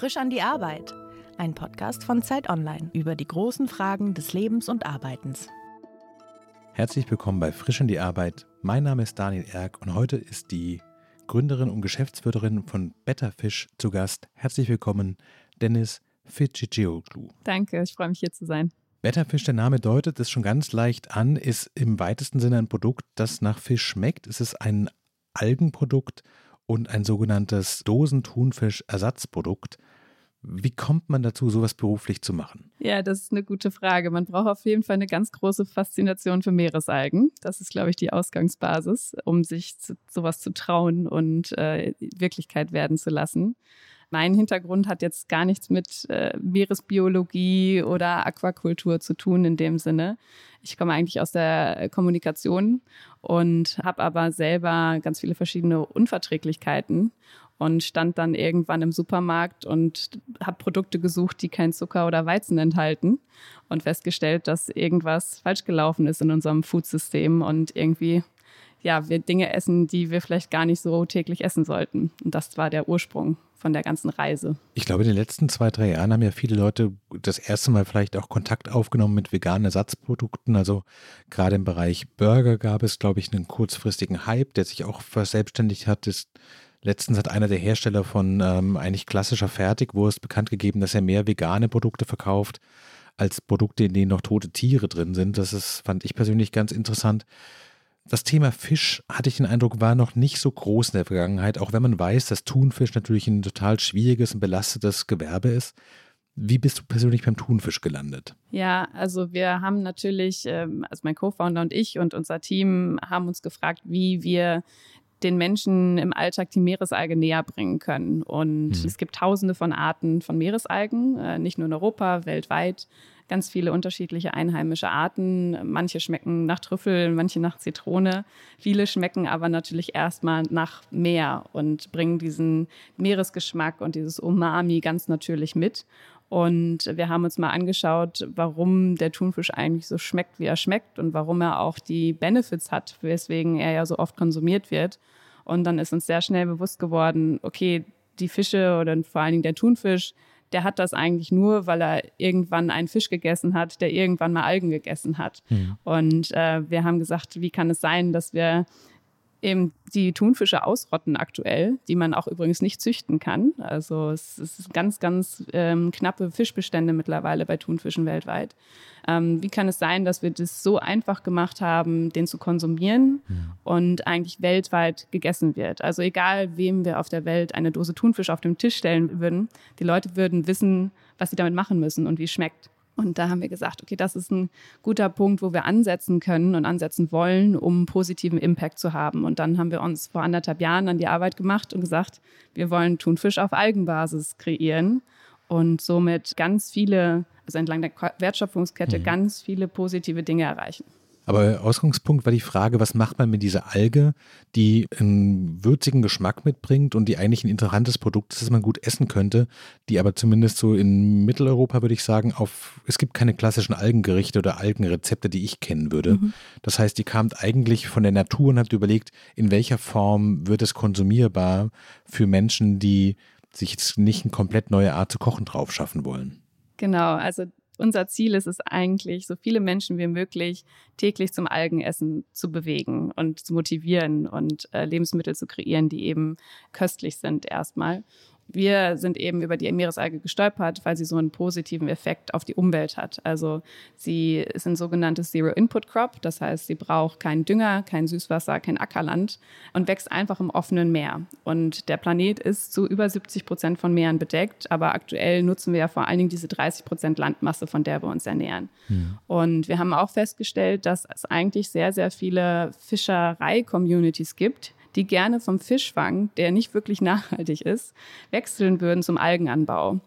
Frisch an die Arbeit. Ein Podcast von Zeit Online über die großen Fragen des Lebens und Arbeitens. Herzlich willkommen bei Frisch an die Arbeit. Mein Name ist Daniel Erck und heute ist die Gründerin und Geschäftsführerin von Better Fish zu Gast. Herzlich willkommen, Dennis Fitchigioglu. Danke, ich freue mich hier zu sein. Better Fish, der Name deutet es schon ganz leicht an, ist im weitesten Sinne ein Produkt, das nach Fisch schmeckt. Es ist ein Algenprodukt und ein sogenanntes Dosentunfisch-Ersatzprodukt. Wie kommt man dazu, sowas beruflich zu machen? Ja, das ist eine gute Frage. Man braucht auf jeden Fall eine ganz große Faszination für Meeresalgen. Das ist, glaube ich, die Ausgangsbasis, um sich zu, sowas zu trauen und äh, Wirklichkeit werden zu lassen. Mein Hintergrund hat jetzt gar nichts mit äh, Meeresbiologie oder Aquakultur zu tun in dem Sinne. Ich komme eigentlich aus der Kommunikation und habe aber selber ganz viele verschiedene Unverträglichkeiten und stand dann irgendwann im Supermarkt und habe Produkte gesucht, die kein Zucker oder Weizen enthalten und festgestellt, dass irgendwas falsch gelaufen ist in unserem Foodsystem und irgendwie ja, wir Dinge essen, die wir vielleicht gar nicht so täglich essen sollten. Und das war der Ursprung von der ganzen Reise. Ich glaube, in den letzten zwei, drei Jahren haben ja viele Leute das erste Mal vielleicht auch Kontakt aufgenommen mit veganen Ersatzprodukten. Also gerade im Bereich Burger gab es, glaube ich, einen kurzfristigen Hype, der sich auch verselbstständigt hat. Ist Letztens hat einer der Hersteller von ähm, eigentlich klassischer Fertigwurst bekannt gegeben, dass er mehr vegane Produkte verkauft als Produkte, in denen noch tote Tiere drin sind. Das ist, fand ich persönlich ganz interessant. Das Thema Fisch, hatte ich den Eindruck, war noch nicht so groß in der Vergangenheit, auch wenn man weiß, dass Thunfisch natürlich ein total schwieriges und belastetes Gewerbe ist. Wie bist du persönlich beim Thunfisch gelandet? Ja, also wir haben natürlich, ähm, also mein Co-Founder und ich und unser Team haben uns gefragt, wie wir den Menschen im Alltag die Meeresalge näher bringen können. Und mhm. es gibt tausende von Arten von Meeresalgen, äh, nicht nur in Europa, weltweit ganz viele unterschiedliche einheimische Arten. Manche schmecken nach Trüffel, manche nach Zitrone. Viele schmecken aber natürlich erstmal nach Meer und bringen diesen Meeresgeschmack und dieses Umami ganz natürlich mit. Und wir haben uns mal angeschaut, warum der Thunfisch eigentlich so schmeckt, wie er schmeckt und warum er auch die Benefits hat, weswegen er ja so oft konsumiert wird. Und dann ist uns sehr schnell bewusst geworden, okay, die Fische oder vor allen Dingen der Thunfisch, der hat das eigentlich nur, weil er irgendwann einen Fisch gegessen hat, der irgendwann mal Algen gegessen hat. Mhm. Und äh, wir haben gesagt, wie kann es sein, dass wir eben die Thunfische ausrotten aktuell, die man auch übrigens nicht züchten kann. Also es ist ganz, ganz ähm, knappe Fischbestände mittlerweile bei Thunfischen weltweit. Ähm, wie kann es sein, dass wir das so einfach gemacht haben, den zu konsumieren ja. und eigentlich weltweit gegessen wird? Also egal, wem wir auf der Welt eine Dose Thunfisch auf den Tisch stellen würden, die Leute würden wissen, was sie damit machen müssen und wie es schmeckt. Und da haben wir gesagt, okay, das ist ein guter Punkt, wo wir ansetzen können und ansetzen wollen, um positiven Impact zu haben. Und dann haben wir uns vor anderthalb Jahren an die Arbeit gemacht und gesagt, wir wollen Thunfisch auf Algenbasis kreieren und somit ganz viele, also entlang der Wertschöpfungskette, mhm. ganz viele positive Dinge erreichen. Aber Ausgangspunkt war die Frage, was macht man mit dieser Alge, die einen würzigen Geschmack mitbringt und die eigentlich ein interessantes Produkt ist, das man gut essen könnte, die aber zumindest so in Mitteleuropa würde ich sagen, auf es gibt keine klassischen Algengerichte oder Algenrezepte, die ich kennen würde. Mhm. Das heißt, die kam eigentlich von der Natur und habt überlegt, in welcher Form wird es konsumierbar für Menschen, die sich jetzt nicht eine komplett neue Art zu kochen drauf schaffen wollen. Genau, also unser Ziel ist es eigentlich, so viele Menschen wie möglich täglich zum Algenessen zu bewegen und zu motivieren und äh, Lebensmittel zu kreieren, die eben köstlich sind erstmal wir sind eben über die Meeresalge gestolpert, weil sie so einen positiven Effekt auf die Umwelt hat. Also sie ist ein sogenanntes Zero-Input-Crop, das heißt, sie braucht keinen Dünger, kein Süßwasser, kein Ackerland und wächst einfach im offenen Meer. Und der Planet ist zu über 70 Prozent von Meeren bedeckt, aber aktuell nutzen wir ja vor allen Dingen diese 30 Prozent Landmasse, von der wir uns ernähren. Mhm. Und wir haben auch festgestellt, dass es eigentlich sehr, sehr viele Fischerei-Communities gibt, die gerne vom Fischfang, der nicht wirklich nachhaltig ist, wechseln würden zum Algenanbau.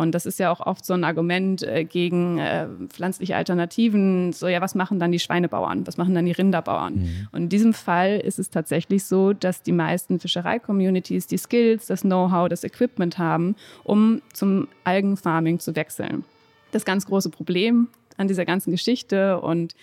Und das ist ja auch oft so ein Argument äh, gegen äh, pflanzliche Alternativen. So, ja, was machen dann die Schweinebauern? Was machen dann die Rinderbauern? Mhm. Und in diesem Fall ist es tatsächlich so, dass die meisten Fischerei-Communities die Skills, das Know-how, das Equipment haben, um zum Algenfarming zu wechseln. Das ganz große Problem an dieser ganzen Geschichte und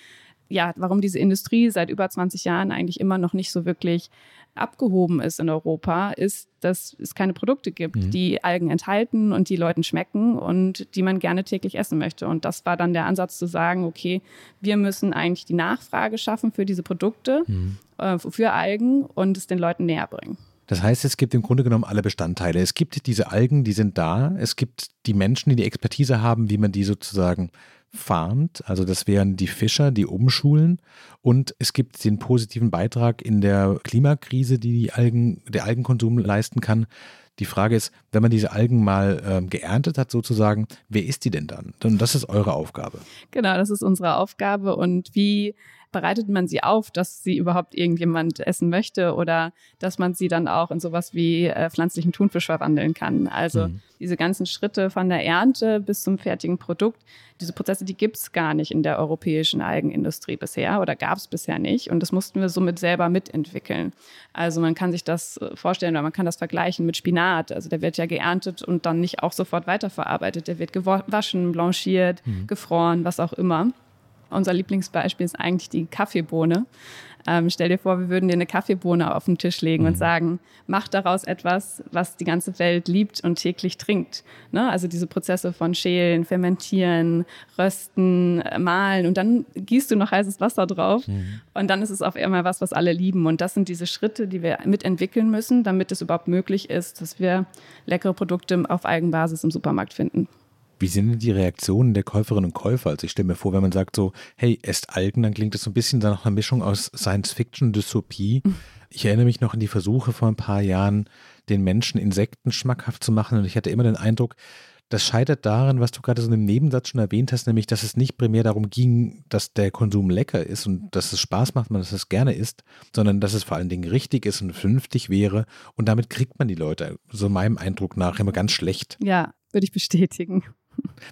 ja, warum diese Industrie seit über 20 Jahren eigentlich immer noch nicht so wirklich abgehoben ist in Europa, ist, dass es keine Produkte gibt, mhm. die Algen enthalten und die Leuten schmecken und die man gerne täglich essen möchte. Und das war dann der Ansatz zu sagen, okay, wir müssen eigentlich die Nachfrage schaffen für diese Produkte, mhm. äh, für Algen und es den Leuten näher bringen. Das heißt, es gibt im Grunde genommen alle Bestandteile. Es gibt diese Algen, die sind da. Es gibt die Menschen, die die Expertise haben, wie man die sozusagen farmt. Also das wären die Fischer, die umschulen. Und es gibt den positiven Beitrag in der Klimakrise, die, die Algen, der Algenkonsum leisten kann. Die Frage ist, wenn man diese Algen mal ähm, geerntet hat, sozusagen, wer isst die denn dann? Und das ist eure Aufgabe. Genau, das ist unsere Aufgabe. Und wie bereitet man sie auf, dass sie überhaupt irgendjemand essen möchte oder dass man sie dann auch in sowas wie äh, pflanzlichen Thunfisch verwandeln kann. Also mhm. diese ganzen Schritte von der Ernte bis zum fertigen Produkt, diese Prozesse, die gibt es gar nicht in der europäischen Algenindustrie bisher oder gab es bisher nicht. Und das mussten wir somit selber mitentwickeln. Also man kann sich das äh, vorstellen oder man kann das vergleichen mit Spinat. Also der wird ja geerntet und dann nicht auch sofort weiterverarbeitet. Der wird gewaschen, blanchiert, mhm. gefroren, was auch immer. Unser Lieblingsbeispiel ist eigentlich die Kaffeebohne. Ähm, stell dir vor, wir würden dir eine Kaffeebohne auf den Tisch legen mhm. und sagen, mach daraus etwas, was die ganze Welt liebt und täglich trinkt. Ne? Also diese Prozesse von Schälen, Fermentieren, Rösten, äh, Mahlen und dann gießt du noch heißes Wasser drauf mhm. und dann ist es auf einmal was, was alle lieben. Und das sind diese Schritte, die wir mitentwickeln müssen, damit es überhaupt möglich ist, dass wir leckere Produkte auf Eigenbasis im Supermarkt finden. Wie sind denn die Reaktionen der Käuferinnen und Käufer? Also ich stelle mir vor, wenn man sagt so, hey, esst Algen, dann klingt das so ein bisschen nach einer Mischung aus Science-Fiction, Dystopie. Ich erinnere mich noch an die Versuche vor ein paar Jahren, den Menschen Insekten schmackhaft zu machen und ich hatte immer den Eindruck, das scheitert daran, was du gerade so in einem Nebensatz schon erwähnt hast, nämlich, dass es nicht primär darum ging, dass der Konsum lecker ist und dass es Spaß macht, man dass es gerne isst, sondern dass es vor allen Dingen richtig ist und vernünftig wäre. Und damit kriegt man die Leute, so meinem Eindruck nach, immer ganz schlecht. Ja, würde ich bestätigen.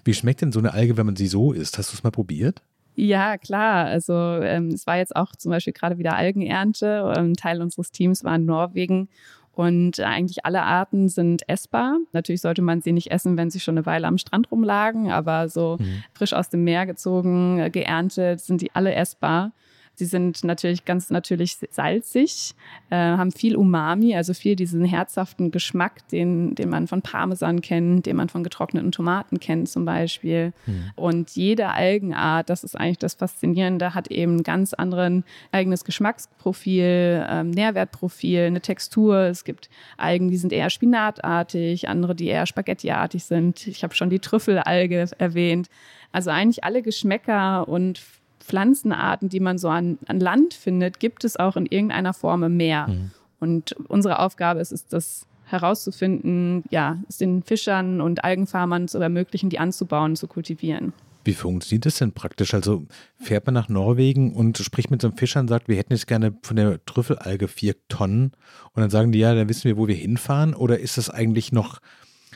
Wie schmeckt denn so eine Alge, wenn man sie so isst? Hast du es mal probiert? Ja, klar. Also ähm, es war jetzt auch zum Beispiel gerade wieder Algenernte. Ein Teil unseres Teams war in Norwegen und eigentlich alle Arten sind essbar. Natürlich sollte man sie nicht essen, wenn sie schon eine Weile am Strand rumlagen, aber so mhm. frisch aus dem Meer gezogen, geerntet, sind die alle essbar. Sie sind natürlich ganz natürlich salzig, äh, haben viel Umami, also viel diesen herzhaften Geschmack, den, den man von Parmesan kennt, den man von getrockneten Tomaten kennt zum Beispiel. Mhm. Und jede Algenart, das ist eigentlich das Faszinierende, hat eben ein ganz anderen eigenes Geschmacksprofil, ähm, Nährwertprofil, eine Textur. Es gibt Algen, die sind eher spinatartig, andere, die eher spaghettiartig sind. Ich habe schon die Trüffelalge erwähnt. Also eigentlich alle Geschmäcker und Pflanzenarten, die man so an, an Land findet, gibt es auch in irgendeiner Form im Meer. Mhm. Und unsere Aufgabe ist es, das herauszufinden, ja, es den Fischern und Algenfarmern zu ermöglichen, die anzubauen, zu kultivieren. Wie funktioniert das denn praktisch? Also fährt man nach Norwegen und spricht mit so einem Fischer und sagt, wir hätten jetzt gerne von der Trüffelalge vier Tonnen und dann sagen die, ja, dann wissen wir, wo wir hinfahren oder ist das eigentlich noch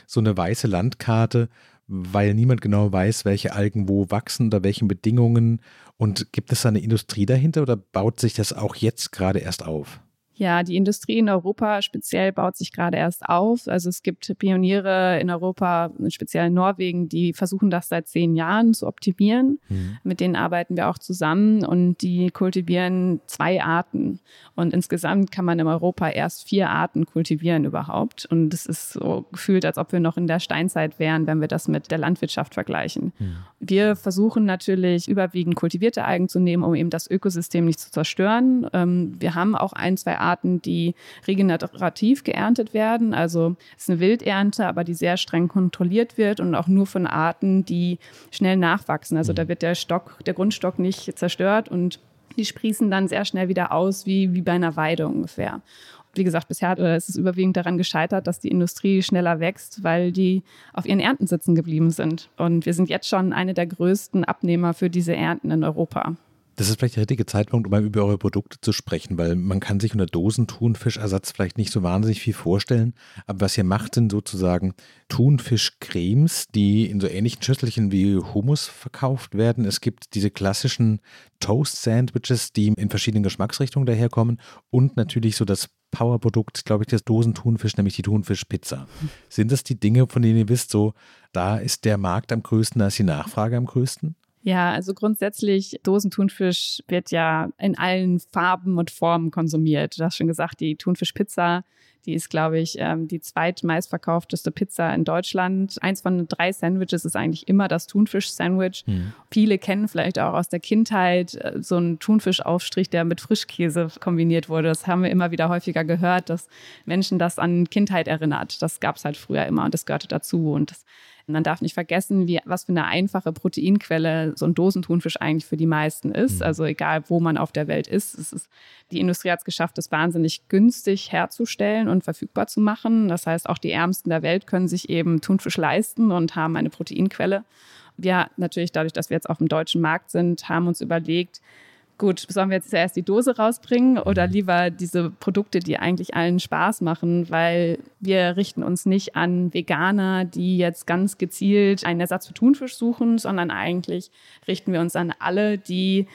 so eine weiße Landkarte, weil niemand genau weiß, welche Algen wo wachsen, unter welchen Bedingungen. Und gibt es da eine Industrie dahinter oder baut sich das auch jetzt gerade erst auf? Ja, die Industrie in Europa speziell baut sich gerade erst auf. Also es gibt Pioniere in Europa, speziell in Norwegen, die versuchen das seit zehn Jahren zu optimieren. Mhm. Mit denen arbeiten wir auch zusammen und die kultivieren zwei Arten. Und insgesamt kann man in Europa erst vier Arten kultivieren überhaupt. Und es ist so gefühlt, als ob wir noch in der Steinzeit wären, wenn wir das mit der Landwirtschaft vergleichen. Mhm. Wir versuchen natürlich überwiegend kultivierte Algen zu nehmen, um eben das Ökosystem nicht zu zerstören. Ähm, wir haben auch ein, zwei Arten, die regenerativ geerntet werden. Also es ist eine Wildernte, aber die sehr streng kontrolliert wird und auch nur von Arten, die schnell nachwachsen. Also da mhm. wird der Stock, der Grundstock nicht zerstört und die sprießen dann sehr schnell wieder aus, wie, wie bei einer Weide ungefähr. Wie gesagt, bisher äh, ist es überwiegend daran gescheitert, dass die Industrie schneller wächst, weil die auf ihren Ernten sitzen geblieben sind. Und wir sind jetzt schon eine der größten Abnehmer für diese Ernten in Europa. Das ist vielleicht der richtige Zeitpunkt, um mal über eure Produkte zu sprechen, weil man kann sich unter Dosentunfischersatz vielleicht nicht so wahnsinnig viel vorstellen. Aber was ihr macht, sind sozusagen Thunfischcremes, die in so ähnlichen Schüsselchen wie Hummus verkauft werden. Es gibt diese klassischen Toast-Sandwiches, die in verschiedenen Geschmacksrichtungen daherkommen und natürlich so das Powerprodukt, glaube ich, des Dosentunfisch, nämlich die Thunfischpizza. Sind das die Dinge, von denen ihr wisst, so da ist der Markt am größten, da ist die Nachfrage am größten? Ja, also grundsätzlich Dosentunfisch wird ja in allen Farben und Formen konsumiert. Du hast schon gesagt, die Thunfischpizza die ist, glaube ich, ähm, die zweitmeistverkaufteste Pizza in Deutschland. Eins von drei Sandwiches ist eigentlich immer das Thunfisch-Sandwich. Mhm. Viele kennen vielleicht auch aus der Kindheit äh, so einen Thunfischaufstrich, der mit Frischkäse kombiniert wurde. Das haben wir immer wieder häufiger gehört, dass Menschen das an Kindheit erinnert. Das gab es halt früher immer und das gehörte dazu. Und das man darf nicht vergessen, wie, was für eine einfache Proteinquelle so ein Dosentunfisch eigentlich für die meisten ist. Mhm. Also egal, wo man auf der Welt ist. ist. Die Industrie hat es geschafft, es wahnsinnig günstig herzustellen und verfügbar zu machen. Das heißt, auch die Ärmsten der Welt können sich eben Thunfisch leisten und haben eine Proteinquelle. Wir natürlich dadurch, dass wir jetzt auf dem deutschen Markt sind, haben uns überlegt, gut, sollen wir jetzt zuerst die Dose rausbringen oder mhm. lieber diese Produkte, die eigentlich allen Spaß machen, weil wir richten uns nicht an Veganer, die jetzt ganz gezielt einen Ersatz für Thunfisch suchen, sondern eigentlich richten wir uns an alle, die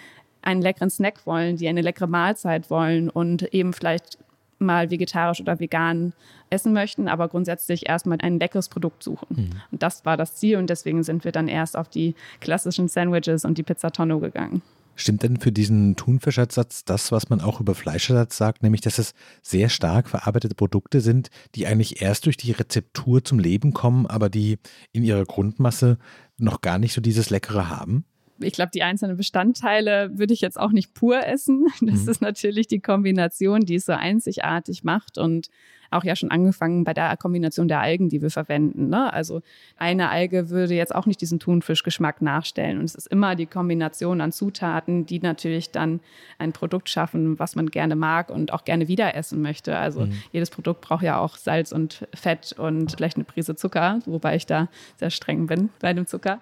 einen leckeren Snack wollen, die eine leckere Mahlzeit wollen und eben vielleicht mal vegetarisch oder vegan essen möchten, aber grundsätzlich erstmal ein leckeres Produkt suchen. Mhm. Und das war das Ziel und deswegen sind wir dann erst auf die klassischen Sandwiches und die Pizza Tonno gegangen. Stimmt denn für diesen Thunfischersatz das, was man auch über Fleischersatz sagt, nämlich dass es sehr stark verarbeitete Produkte sind, die eigentlich erst durch die Rezeptur zum Leben kommen, aber die in ihrer Grundmasse noch gar nicht so dieses Leckere haben? Ich glaube, die einzelnen Bestandteile würde ich jetzt auch nicht pur essen. Das mhm. ist natürlich die Kombination, die es so einzigartig macht und auch ja schon angefangen bei der Kombination der Algen, die wir verwenden. Ne? Also eine Alge würde jetzt auch nicht diesen Thunfischgeschmack nachstellen. Und es ist immer die Kombination an Zutaten, die natürlich dann ein Produkt schaffen, was man gerne mag und auch gerne wieder essen möchte. Also mhm. jedes Produkt braucht ja auch Salz und Fett und vielleicht eine Prise Zucker, wobei ich da sehr streng bin bei dem Zucker.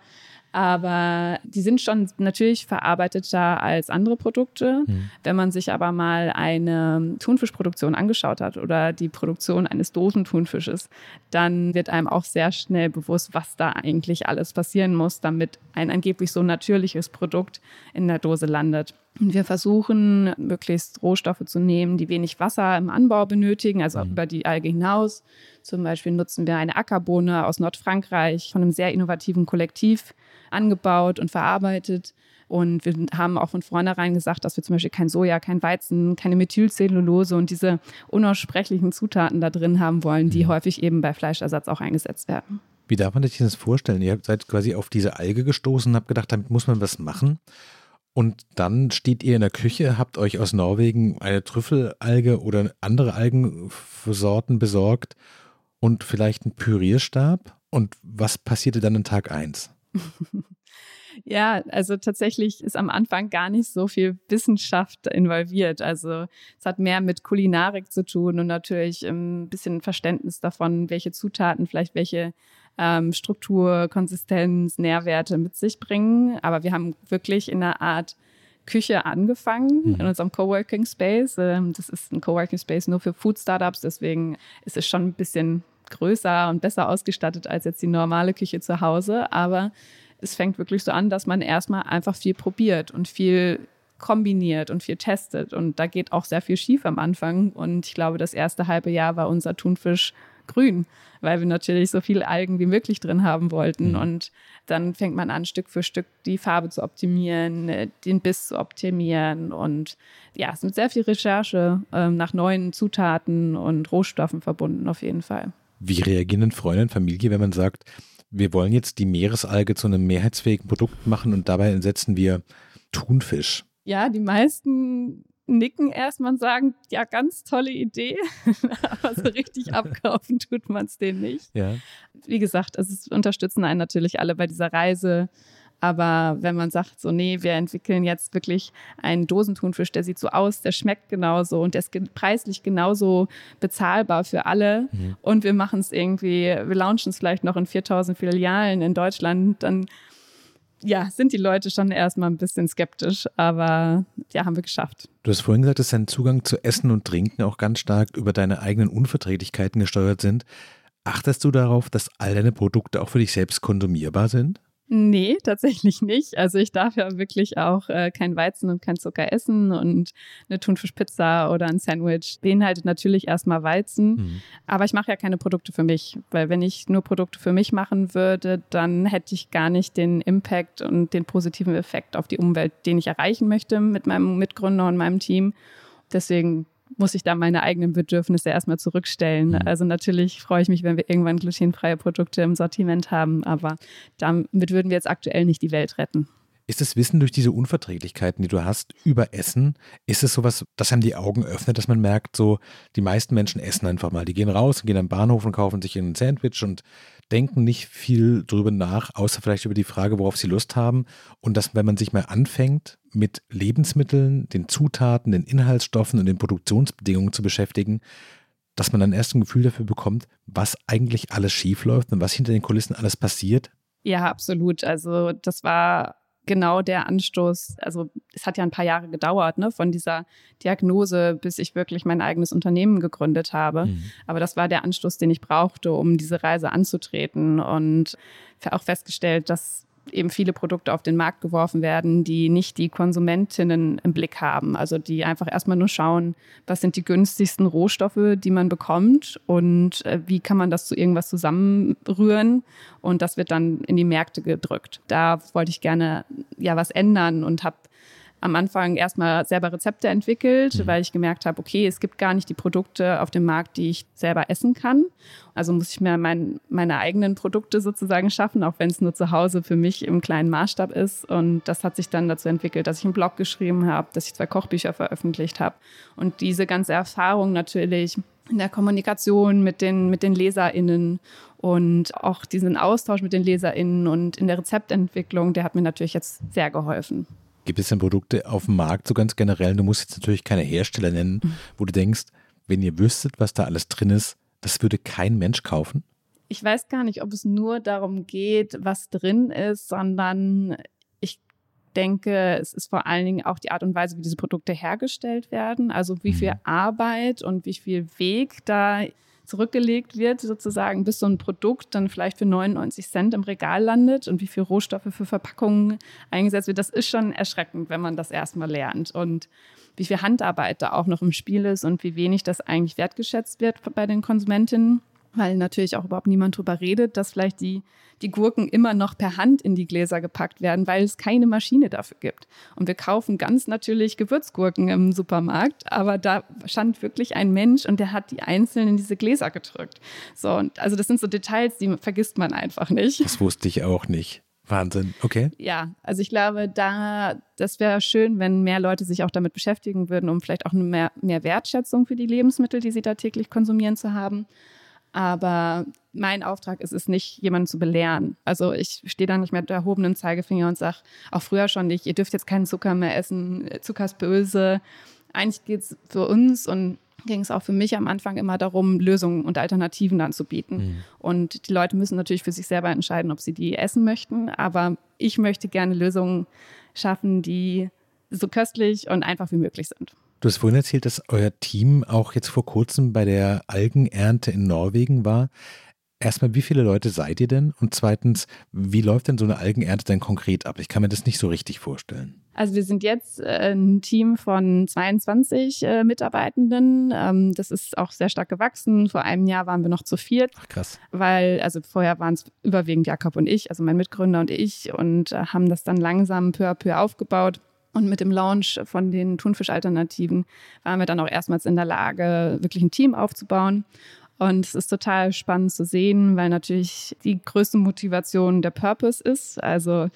Aber die sind schon natürlich verarbeiteter als andere Produkte. Mhm. Wenn man sich aber mal eine Thunfischproduktion angeschaut hat oder die Produktion eines Dosenthunfisches, dann wird einem auch sehr schnell bewusst, was da eigentlich alles passieren muss, damit ein angeblich so natürliches Produkt in der Dose landet. Und wir versuchen, möglichst Rohstoffe zu nehmen, die wenig Wasser im Anbau benötigen, also mhm. über die Alge hinaus. Zum Beispiel nutzen wir eine Ackerbohne aus Nordfrankreich von einem sehr innovativen Kollektiv, angebaut und verarbeitet. Und wir haben auch von vornherein gesagt, dass wir zum Beispiel kein Soja, kein Weizen, keine Methylcellulose und diese unaussprechlichen Zutaten da drin haben wollen, die mhm. häufig eben bei Fleischersatz auch eingesetzt werden. Wie darf man sich das vorstellen? Ihr seid quasi auf diese Alge gestoßen und habt gedacht, damit muss man was machen. Und dann steht ihr in der Küche, habt euch aus Norwegen eine Trüffelalge oder andere Algensorten besorgt und vielleicht einen Pürierstab. Und was passierte dann in Tag 1? Ja, also tatsächlich ist am Anfang gar nicht so viel Wissenschaft involviert. Also es hat mehr mit Kulinarik zu tun und natürlich ein bisschen Verständnis davon, welche Zutaten vielleicht welche ähm, Struktur, Konsistenz, Nährwerte mit sich bringen. Aber wir haben wirklich in einer Art Küche angefangen mhm. in unserem Coworking Space. Ähm, das ist ein Coworking Space nur für Food Startups, deswegen ist es schon ein bisschen größer und besser ausgestattet als jetzt die normale Küche zu Hause. Aber es fängt wirklich so an, dass man erstmal einfach viel probiert und viel kombiniert und viel testet. Und da geht auch sehr viel schief am Anfang. Und ich glaube, das erste halbe Jahr war unser Thunfisch grün, weil wir natürlich so viel Algen wie möglich drin haben wollten. Mhm. Und dann fängt man an, Stück für Stück die Farbe zu optimieren, äh, den Biss zu optimieren. Und ja, es ist mit sehr viel Recherche äh, nach neuen Zutaten und Rohstoffen verbunden, auf jeden Fall. Wie reagieren denn Freunde und Familie, wenn man sagt, wir wollen jetzt die Meeresalge zu einem mehrheitsfähigen Produkt machen und dabei setzen wir Thunfisch? Ja, die meisten nicken erstmal und sagen, ja, ganz tolle Idee, aber so richtig abkaufen tut man es denen nicht. Ja. Wie gesagt, es unterstützen einen natürlich alle bei dieser Reise. Aber wenn man sagt, so, nee, wir entwickeln jetzt wirklich einen Dosenthunfisch, der sieht so aus, der schmeckt genauso und der ist preislich genauso bezahlbar für alle mhm. und wir machen es irgendwie, wir launchen es vielleicht noch in 4000 Filialen in Deutschland, dann ja, sind die Leute schon erstmal ein bisschen skeptisch, aber ja, haben wir geschafft. Du hast vorhin gesagt, dass dein Zugang zu Essen und Trinken auch ganz stark über deine eigenen Unverträglichkeiten gesteuert sind. Achtest du darauf, dass all deine Produkte auch für dich selbst konsumierbar sind? Nee, tatsächlich nicht. Also ich darf ja wirklich auch äh, kein Weizen und kein Zucker essen und eine Thunfischpizza oder ein Sandwich beinhaltet natürlich erstmal Weizen. Mhm. Aber ich mache ja keine Produkte für mich, weil wenn ich nur Produkte für mich machen würde, dann hätte ich gar nicht den Impact und den positiven Effekt auf die Umwelt, den ich erreichen möchte mit meinem Mitgründer und meinem Team. Deswegen muss ich da meine eigenen Bedürfnisse erstmal zurückstellen. Mhm. Also natürlich freue ich mich, wenn wir irgendwann glutenfreie Produkte im Sortiment haben, aber damit würden wir jetzt aktuell nicht die Welt retten. Ist das Wissen durch diese Unverträglichkeiten, die du hast, über Essen, ist es sowas, das einem die Augen öffnet, dass man merkt, so, die meisten Menschen essen einfach mal. Die gehen raus, gehen am Bahnhof und kaufen sich ein Sandwich und denken nicht viel drüber nach, außer vielleicht über die Frage, worauf sie Lust haben. Und dass, wenn man sich mal anfängt, mit Lebensmitteln, den Zutaten, den Inhaltsstoffen und den Produktionsbedingungen zu beschäftigen, dass man dann erst ein Gefühl dafür bekommt, was eigentlich alles schiefläuft und was hinter den Kulissen alles passiert. Ja, absolut. Also das war genau der Anstoß, also es hat ja ein paar Jahre gedauert, ne, von dieser Diagnose, bis ich wirklich mein eigenes Unternehmen gegründet habe. Mhm. Aber das war der Anstoß, den ich brauchte, um diese Reise anzutreten und auch festgestellt, dass eben viele Produkte auf den Markt geworfen werden, die nicht die Konsumentinnen im Blick haben. Also die einfach erstmal nur schauen, was sind die günstigsten Rohstoffe, die man bekommt und äh, wie kann man das zu irgendwas zusammenrühren. Und das wird dann in die Märkte gedrückt. Da wollte ich gerne ja was ändern und habe am Anfang erstmal selber Rezepte entwickelt, mhm. weil ich gemerkt habe, okay, es gibt gar nicht die Produkte auf dem Markt, die ich selber essen kann. Also muss ich mir mein, meine eigenen Produkte sozusagen schaffen, auch wenn es nur zu Hause für mich im kleinen Maßstab ist. Und das hat sich dann dazu entwickelt, dass ich einen Blog geschrieben habe, dass ich zwei Kochbücher veröffentlicht habe. Und diese ganze Erfahrung natürlich in der Kommunikation mit den, mit den LeserInnen und auch diesen Austausch mit den LeserInnen und in der Rezeptentwicklung, der hat mir natürlich jetzt sehr geholfen. Gibt es denn Produkte auf dem Markt so ganz generell? Du musst jetzt natürlich keine Hersteller nennen, mhm. wo du denkst, wenn ihr wüsstet, was da alles drin ist, das würde kein Mensch kaufen? Ich weiß gar nicht, ob es nur darum geht, was drin ist, sondern ich denke, es ist vor allen Dingen auch die Art und Weise, wie diese Produkte hergestellt werden. Also wie viel mhm. Arbeit und wie viel Weg da zurückgelegt wird, sozusagen, bis so ein Produkt dann vielleicht für 99 Cent im Regal landet und wie viel Rohstoffe für Verpackungen eingesetzt wird, das ist schon erschreckend, wenn man das erstmal lernt. Und wie viel Handarbeit da auch noch im Spiel ist und wie wenig das eigentlich wertgeschätzt wird bei den Konsumentinnen weil natürlich auch überhaupt niemand drüber redet, dass vielleicht die, die Gurken immer noch per Hand in die Gläser gepackt werden, weil es keine Maschine dafür gibt. Und wir kaufen ganz natürlich Gewürzgurken im Supermarkt, aber da stand wirklich ein Mensch und der hat die einzeln in diese Gläser gedrückt. So, und also das sind so Details, die vergisst man einfach nicht. Das wusste ich auch nicht. Wahnsinn, okay. Ja, also ich glaube, da, das wäre schön, wenn mehr Leute sich auch damit beschäftigen würden, um vielleicht auch eine mehr, mehr Wertschätzung für die Lebensmittel, die sie da täglich konsumieren, zu haben. Aber mein Auftrag ist es nicht, jemanden zu belehren. Also ich stehe da nicht mit erhobenem Zeigefinger und sage, auch früher schon nicht, ihr dürft jetzt keinen Zucker mehr essen, Zucker ist böse. Eigentlich geht es für uns und ging es auch für mich am Anfang immer darum, Lösungen und Alternativen dann zu bieten. Mhm. Und die Leute müssen natürlich für sich selber entscheiden, ob sie die essen möchten. Aber ich möchte gerne Lösungen schaffen, die so köstlich und einfach wie möglich sind. Du hast vorhin erzählt, dass euer Team auch jetzt vor kurzem bei der Algenernte in Norwegen war. Erstmal, wie viele Leute seid ihr denn? Und zweitens, wie läuft denn so eine Algenernte denn konkret ab? Ich kann mir das nicht so richtig vorstellen. Also wir sind jetzt äh, ein Team von 22 äh, Mitarbeitenden. Ähm, das ist auch sehr stark gewachsen. Vor einem Jahr waren wir noch zu viert. Ach krass. Weil, also vorher waren es überwiegend Jakob und ich, also mein Mitgründer und ich, und äh, haben das dann langsam peu à peu aufgebaut. Und mit dem Launch von den Thunfischalternativen waren wir dann auch erstmals in der Lage, wirklich ein Team aufzubauen. Und es ist total spannend zu sehen, weil natürlich die größte Motivation der Purpose ist. Also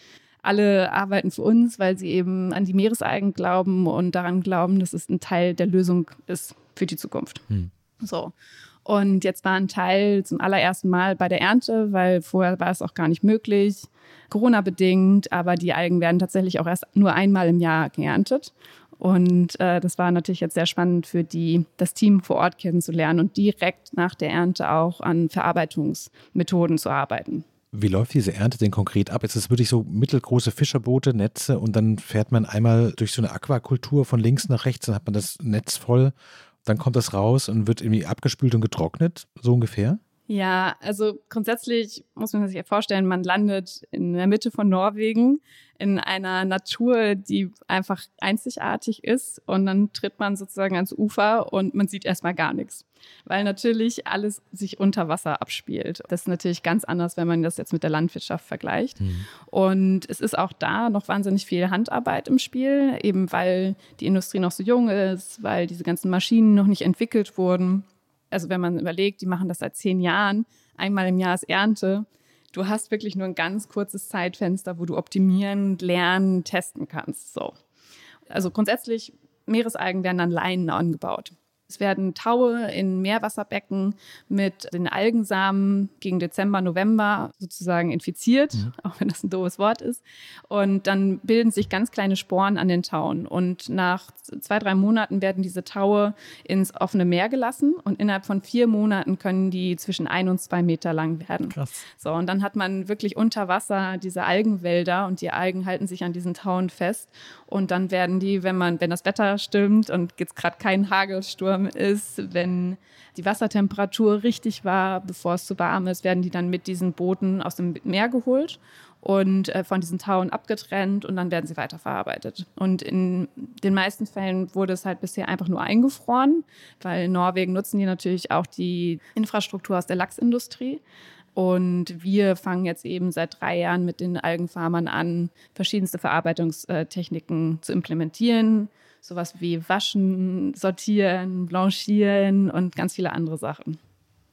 alle arbeiten für uns, weil sie eben an die Meeresalgen glauben und daran glauben, dass es ein Teil der Lösung ist für die Zukunft. Hm. So. Und jetzt war ein Teil zum allerersten Mal bei der Ernte, weil vorher war es auch gar nicht möglich. Corona-bedingt, aber die Algen werden tatsächlich auch erst nur einmal im Jahr geerntet. Und äh, das war natürlich jetzt sehr spannend für die, das Team vor Ort kennenzulernen und direkt nach der Ernte auch an Verarbeitungsmethoden zu arbeiten. Wie läuft diese Ernte denn konkret ab? Ist es wirklich so mittelgroße Fischerboote, Netze und dann fährt man einmal durch so eine Aquakultur von links nach rechts, dann hat man das Netz voll, dann kommt das raus und wird irgendwie abgespült und getrocknet, so ungefähr? Ja, also grundsätzlich muss man sich ja vorstellen, man landet in der Mitte von Norwegen in einer Natur, die einfach einzigartig ist und dann tritt man sozusagen ans Ufer und man sieht erstmal gar nichts, weil natürlich alles sich unter Wasser abspielt. Das ist natürlich ganz anders, wenn man das jetzt mit der Landwirtschaft vergleicht. Mhm. Und es ist auch da noch wahnsinnig viel Handarbeit im Spiel, eben weil die Industrie noch so jung ist, weil diese ganzen Maschinen noch nicht entwickelt wurden also wenn man überlegt, die machen das seit zehn Jahren, einmal im Jahr ist Ernte. Du hast wirklich nur ein ganz kurzes Zeitfenster, wo du optimieren, lernen, testen kannst. So. Also grundsätzlich, Meeresalgen werden an Leinen angebaut. Es werden Taue in Meerwasserbecken mit den Algensamen gegen Dezember, November sozusagen infiziert, mhm. auch wenn das ein doofes Wort ist. Und dann bilden sich ganz kleine Sporen an den Tauen. Und nach zwei, drei Monaten werden diese Taue ins offene Meer gelassen. Und innerhalb von vier Monaten können die zwischen ein und zwei Meter lang werden. Krass. So, und dann hat man wirklich unter Wasser diese Algenwälder und die Algen halten sich an diesen Tauen fest. Und dann werden die, wenn man, wenn das Wetter stimmt und jetzt gerade kein Hagelsturm warm ist, wenn die Wassertemperatur richtig war, bevor es zu warm ist, werden die dann mit diesen Booten aus dem Meer geholt und äh, von diesen Tauen abgetrennt und dann werden sie weiterverarbeitet. Und in den meisten Fällen wurde es halt bisher einfach nur eingefroren, weil in Norwegen nutzen die natürlich auch die Infrastruktur aus der Lachsindustrie. Und wir fangen jetzt eben seit drei Jahren mit den Algenfarmern an, verschiedenste Verarbeitungstechniken zu implementieren sowas wie Waschen, Sortieren, Blanchieren und ganz viele andere Sachen.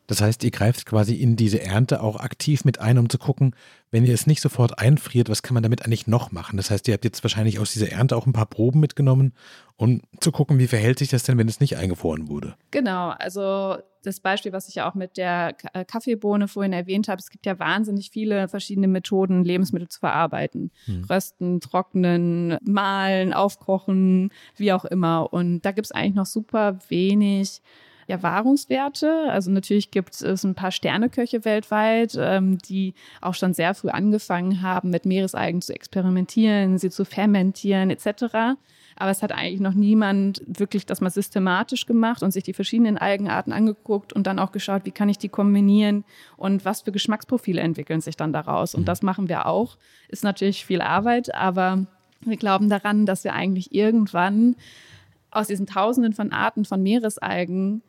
Das heißt, ihr greift quasi in diese Ernte auch aktiv mit ein, um zu gucken, wenn ihr es nicht sofort einfriert, was kann man damit eigentlich noch machen? Das heißt, ihr habt jetzt wahrscheinlich aus dieser Ernte auch ein paar Proben mitgenommen, um zu gucken, wie verhält sich das denn, wenn es nicht eingefroren wurde? Genau, also das Beispiel, was ich ja auch mit der äh, Kaffeebohne vorhin erwähnt habe, es gibt ja wahnsinnig viele verschiedene Methoden, Lebensmittel zu verarbeiten. Hm. Rösten, trocknen, mahlen, aufkochen, wie auch immer. Und da gibt es eigentlich noch super wenig Erfahrungswerte. Also natürlich gibt es ein paar Sterneköche weltweit, ähm, die auch schon sehr früh angefangen haben, mit Meeresalgen zu experimentieren, sie zu fermentieren etc. Aber es hat eigentlich noch niemand wirklich das mal systematisch gemacht und sich die verschiedenen Algenarten angeguckt und dann auch geschaut, wie kann ich die kombinieren und was für Geschmacksprofile entwickeln sich dann daraus. Und mhm. das machen wir auch. Ist natürlich viel Arbeit, aber wir glauben daran, dass wir eigentlich irgendwann aus diesen Tausenden von Arten von Meeresalgen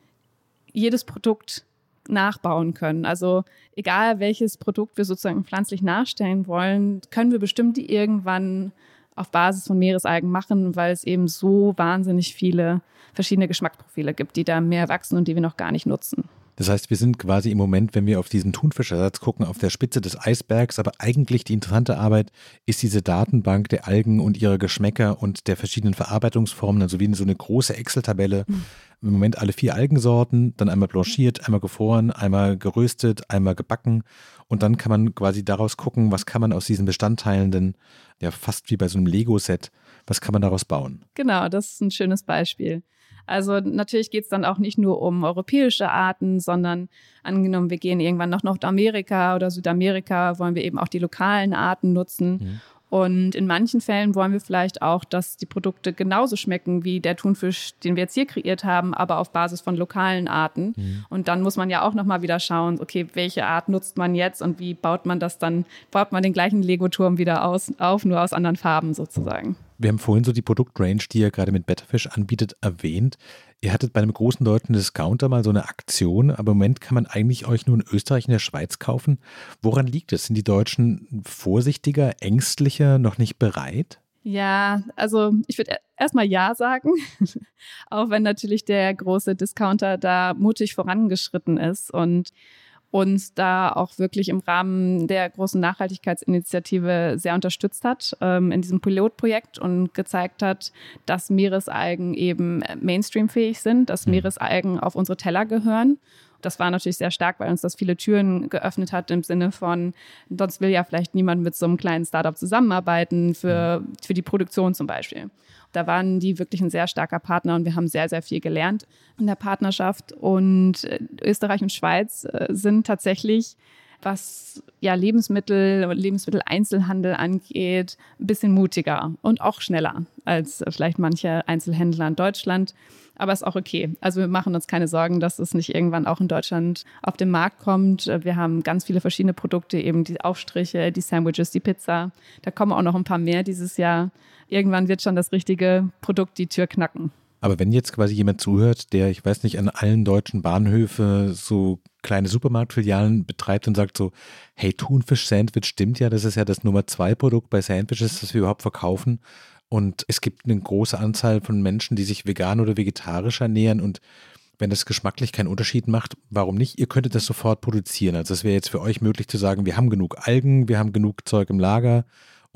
jedes Produkt nachbauen können. Also egal welches Produkt wir sozusagen pflanzlich nachstellen wollen, können wir bestimmt die irgendwann auf Basis von Meeresalgen machen, weil es eben so wahnsinnig viele verschiedene Geschmacksprofile gibt, die da mehr wachsen und die wir noch gar nicht nutzen. Das heißt, wir sind quasi im Moment, wenn wir auf diesen Thunfischersatz gucken, auf der Spitze des Eisbergs, aber eigentlich die interessante Arbeit ist diese Datenbank der Algen und ihrer Geschmäcker und der verschiedenen Verarbeitungsformen, also wie so eine große Excel-Tabelle. Mhm. Im Moment alle vier Algensorten, dann einmal blanchiert, einmal gefroren, einmal geröstet, einmal gebacken und dann kann man quasi daraus gucken, was kann man aus diesen Bestandteilen denn, ja fast wie bei so einem Lego-Set, was kann man daraus bauen? Genau, das ist ein schönes Beispiel. Also natürlich geht es dann auch nicht nur um europäische Arten, sondern angenommen, wir gehen irgendwann nach Nordamerika oder Südamerika, wollen wir eben auch die lokalen Arten nutzen. Mhm. Und in manchen Fällen wollen wir vielleicht auch, dass die Produkte genauso schmecken wie der Thunfisch, den wir jetzt hier kreiert haben, aber auf Basis von lokalen Arten. Mhm. Und dann muss man ja auch nochmal wieder schauen, okay, welche Art nutzt man jetzt und wie baut man das dann, baut man den gleichen Lego-Turm wieder aus, auf, nur aus anderen Farben sozusagen. Wir haben vorhin so die Produktrange, die ihr gerade mit Betterfish anbietet, erwähnt. Ihr hattet bei einem großen deutschen Discounter mal so eine Aktion, aber im Moment kann man eigentlich euch nur in Österreich und der Schweiz kaufen. Woran liegt es? Sind die Deutschen vorsichtiger, ängstlicher, noch nicht bereit? Ja, also ich würde erstmal Ja sagen, auch wenn natürlich der große Discounter da mutig vorangeschritten ist und uns da auch wirklich im Rahmen der großen Nachhaltigkeitsinitiative sehr unterstützt hat ähm, in diesem Pilotprojekt und gezeigt hat, dass Meeresalgen eben mainstreamfähig sind, dass mhm. Meeresalgen auf unsere Teller gehören. Das war natürlich sehr stark, weil uns das viele Türen geöffnet hat im Sinne von, sonst will ja vielleicht niemand mit so einem kleinen Startup zusammenarbeiten für, mhm. für die Produktion zum Beispiel. Da waren die wirklich ein sehr starker Partner und wir haben sehr, sehr viel gelernt in der Partnerschaft. Und äh, Österreich und Schweiz äh, sind tatsächlich was ja Lebensmittel und Lebensmitteleinzelhandel angeht, ein bisschen mutiger und auch schneller als vielleicht manche Einzelhändler in Deutschland. Aber ist auch okay. Also wir machen uns keine Sorgen, dass es nicht irgendwann auch in Deutschland auf den Markt kommt. Wir haben ganz viele verschiedene Produkte, eben die Aufstriche, die Sandwiches, die Pizza. Da kommen auch noch ein paar mehr dieses Jahr. Irgendwann wird schon das richtige Produkt die Tür knacken. Aber wenn jetzt quasi jemand zuhört, der, ich weiß nicht, an allen deutschen Bahnhöfen so kleine Supermarktfilialen betreibt und sagt so, hey, Thunfisch-Sandwich stimmt ja, das ist ja das Nummer zwei Produkt bei Sandwiches, das wir überhaupt verkaufen. Und es gibt eine große Anzahl von Menschen, die sich vegan oder vegetarisch ernähren und wenn das geschmacklich keinen Unterschied macht, warum nicht? Ihr könntet das sofort produzieren. Also es wäre jetzt für euch möglich zu sagen, wir haben genug Algen, wir haben genug Zeug im Lager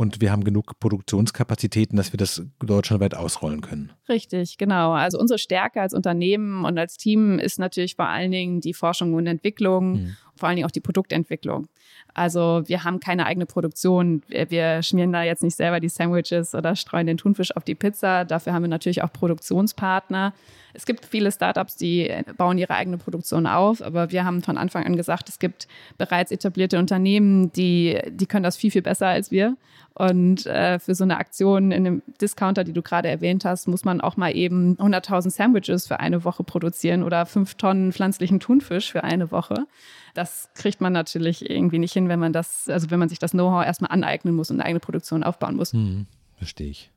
und wir haben genug Produktionskapazitäten, dass wir das deutschlandweit ausrollen können. Richtig, genau. Also unsere Stärke als Unternehmen und als Team ist natürlich vor allen Dingen die Forschung und Entwicklung, mhm. Vor allen Dingen auch die Produktentwicklung. Also wir haben keine eigene Produktion. Wir schmieren da jetzt nicht selber die Sandwiches oder streuen den Thunfisch auf die Pizza. Dafür haben wir natürlich auch Produktionspartner. Es gibt viele Startups, die bauen ihre eigene Produktion auf, aber wir haben von Anfang an gesagt, es gibt bereits etablierte Unternehmen, die, die können das viel, viel besser als wir. Und äh, für so eine Aktion in dem Discounter, die du gerade erwähnt hast, muss man auch mal eben 100.000 Sandwiches für eine Woche produzieren oder fünf Tonnen pflanzlichen Thunfisch für eine Woche. Das kriegt man natürlich irgendwie nicht hin, wenn man das, also wenn man sich das Know-how erstmal aneignen muss und eine eigene Produktion aufbauen muss. Hm, verstehe ich.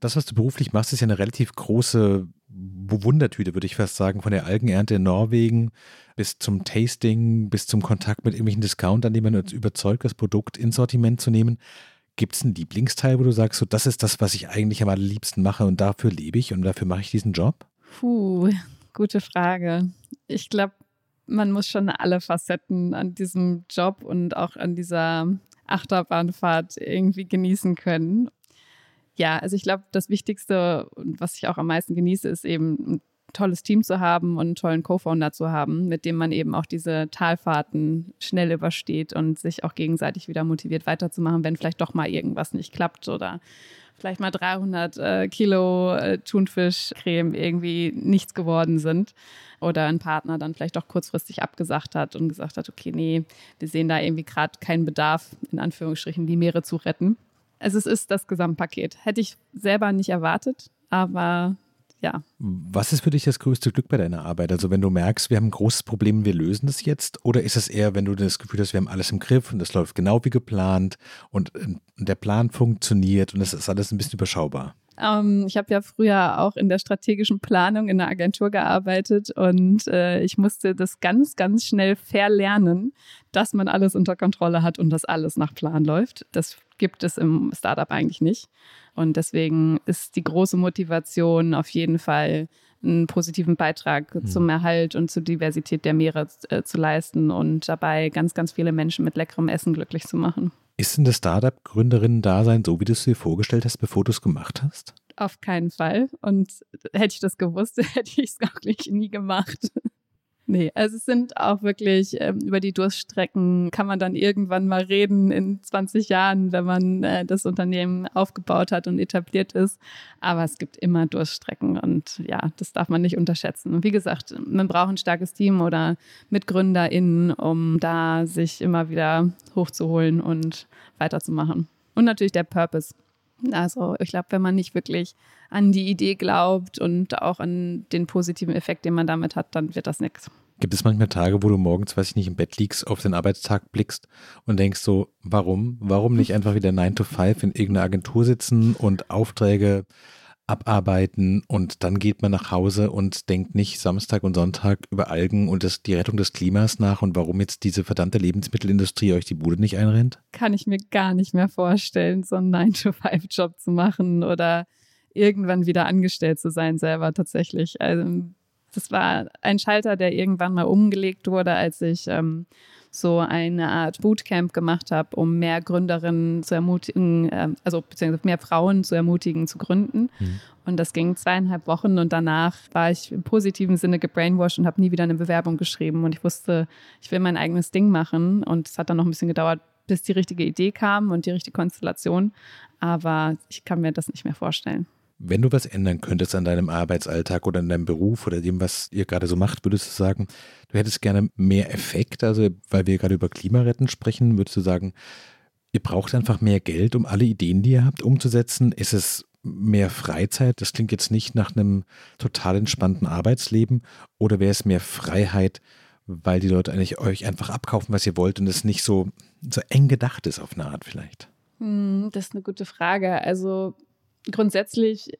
Das, was du beruflich machst, ist ja eine relativ große Wundertüte, würde ich fast sagen, von der Algenernte in Norwegen bis zum Tasting, bis zum Kontakt mit irgendwelchen Discountern, die man uns überzeugt, das Produkt ins Sortiment zu nehmen. Gibt es einen Lieblingsteil, wo du sagst, so, das ist das, was ich eigentlich am allerliebsten mache und dafür lebe ich und dafür mache ich diesen Job? Puh, gute Frage. Ich glaube, man muss schon alle Facetten an diesem Job und auch an dieser Achterbahnfahrt irgendwie genießen können. Ja, also ich glaube, das Wichtigste und was ich auch am meisten genieße, ist eben tolles Team zu haben und einen tollen Co-Founder zu haben, mit dem man eben auch diese Talfahrten schnell übersteht und sich auch gegenseitig wieder motiviert weiterzumachen, wenn vielleicht doch mal irgendwas nicht klappt oder vielleicht mal 300 äh, Kilo äh, Thunfischcreme irgendwie nichts geworden sind oder ein Partner dann vielleicht auch kurzfristig abgesagt hat und gesagt hat, okay, nee, wir sehen da irgendwie gerade keinen Bedarf, in Anführungsstrichen, die Meere zu retten. Also es ist das Gesamtpaket. Hätte ich selber nicht erwartet, aber ja. Was ist für dich das größte Glück bei deiner Arbeit? Also wenn du merkst, wir haben ein großes Problem, wir lösen das jetzt? Oder ist es eher, wenn du das Gefühl hast, wir haben alles im Griff und das läuft genau wie geplant und der Plan funktioniert und es ist alles ein bisschen überschaubar? Ähm, ich habe ja früher auch in der strategischen Planung in der Agentur gearbeitet und äh, ich musste das ganz, ganz schnell verlernen, dass man alles unter Kontrolle hat und dass alles nach Plan läuft. Das gibt es im Startup eigentlich nicht. Und deswegen ist die große Motivation auf jeden Fall einen positiven Beitrag mhm. zum Erhalt und zur Diversität der Meere äh, zu leisten und dabei ganz, ganz viele Menschen mit leckerem Essen glücklich zu machen. Ist denn das Startup-Gründerinnen-Dasein so, wie du es dir vorgestellt hast, bevor du es gemacht hast? Auf keinen Fall. Und hätte ich das gewusst, hätte ich es auch nie gemacht. Nee, also es sind auch wirklich ähm, über die Durststrecken kann man dann irgendwann mal reden in 20 Jahren, wenn man äh, das Unternehmen aufgebaut hat und etabliert ist. Aber es gibt immer Durststrecken und ja, das darf man nicht unterschätzen. Und wie gesagt, man braucht ein starkes Team oder MitgründerInnen, um da sich immer wieder hochzuholen und weiterzumachen. Und natürlich der Purpose. Also ich glaube, wenn man nicht wirklich an die Idee glaubt und auch an den positiven Effekt, den man damit hat, dann wird das nichts. Gibt es manchmal Tage, wo du morgens, weiß ich nicht, im Bett liegst, auf den Arbeitstag blickst und denkst so, warum? Warum nicht einfach wieder 9 to 5 in irgendeiner Agentur sitzen und Aufträge abarbeiten und dann geht man nach Hause und denkt nicht Samstag und Sonntag über Algen und das, die Rettung des Klimas nach und warum jetzt diese verdammte Lebensmittelindustrie euch die Bude nicht einrennt? Kann ich mir gar nicht mehr vorstellen, so einen 9-to-5-Job zu machen oder irgendwann wieder angestellt zu sein selber tatsächlich. Also das war ein Schalter, der irgendwann mal umgelegt wurde, als ich ähm, so eine Art Bootcamp gemacht habe, um mehr Gründerinnen zu ermutigen, äh, also beziehungsweise mehr Frauen zu ermutigen, zu gründen. Mhm. Und das ging zweieinhalb Wochen und danach war ich im positiven Sinne gebrainwashed und habe nie wieder eine Bewerbung geschrieben. Und ich wusste, ich will mein eigenes Ding machen. Und es hat dann noch ein bisschen gedauert, bis die richtige Idee kam und die richtige Konstellation. Aber ich kann mir das nicht mehr vorstellen. Wenn du was ändern könntest an deinem Arbeitsalltag oder an deinem Beruf oder dem, was ihr gerade so macht, würdest du sagen, du hättest gerne mehr Effekt? Also, weil wir gerade über Klimaretten sprechen, würdest du sagen, ihr braucht einfach mehr Geld, um alle Ideen, die ihr habt, umzusetzen? Ist es mehr Freizeit? Das klingt jetzt nicht nach einem total entspannten Arbeitsleben. Oder wäre es mehr Freiheit, weil die Leute eigentlich euch einfach abkaufen, was ihr wollt und es nicht so, so eng gedacht ist auf eine Art vielleicht? Hm, das ist eine gute Frage. Also grundsätzlich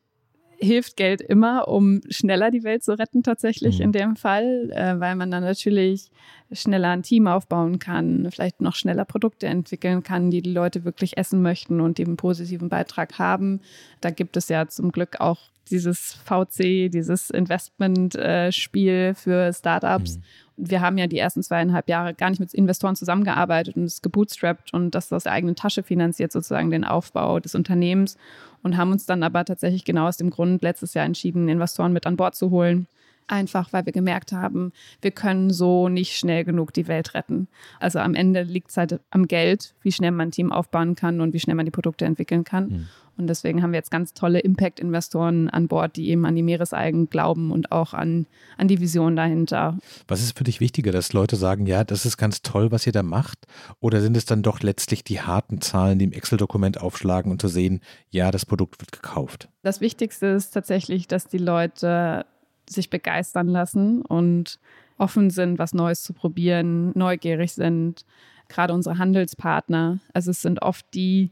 hilft Geld immer, um schneller die Welt zu retten, tatsächlich mhm. in dem Fall, äh, weil man dann natürlich schneller ein Team aufbauen kann, vielleicht noch schneller Produkte entwickeln kann, die die Leute wirklich essen möchten und einen positiven Beitrag haben. Da gibt es ja zum Glück auch dieses VC, dieses Investment-Spiel für Startups. Mhm wir haben ja die ersten zweieinhalb Jahre gar nicht mit Investoren zusammengearbeitet und es gebootstrapped und das aus der eigenen Tasche finanziert sozusagen den Aufbau des Unternehmens und haben uns dann aber tatsächlich genau aus dem Grund letztes Jahr entschieden, Investoren mit an Bord zu holen. Einfach weil wir gemerkt haben, wir können so nicht schnell genug die Welt retten. Also am Ende liegt es halt am Geld, wie schnell man ein Team aufbauen kann und wie schnell man die Produkte entwickeln kann. Mhm. Und deswegen haben wir jetzt ganz tolle Impact-Investoren an Bord, die eben an die Meeresalgen glauben und auch an, an die Vision dahinter. Was ist für dich wichtiger, dass Leute sagen, ja, das ist ganz toll, was ihr da macht? Oder sind es dann doch letztlich die harten Zahlen, die im Excel-Dokument aufschlagen und zu sehen, ja, das Produkt wird gekauft? Das Wichtigste ist tatsächlich, dass die Leute sich begeistern lassen und offen sind, was Neues zu probieren, neugierig sind. Gerade unsere Handelspartner. Also es sind oft die,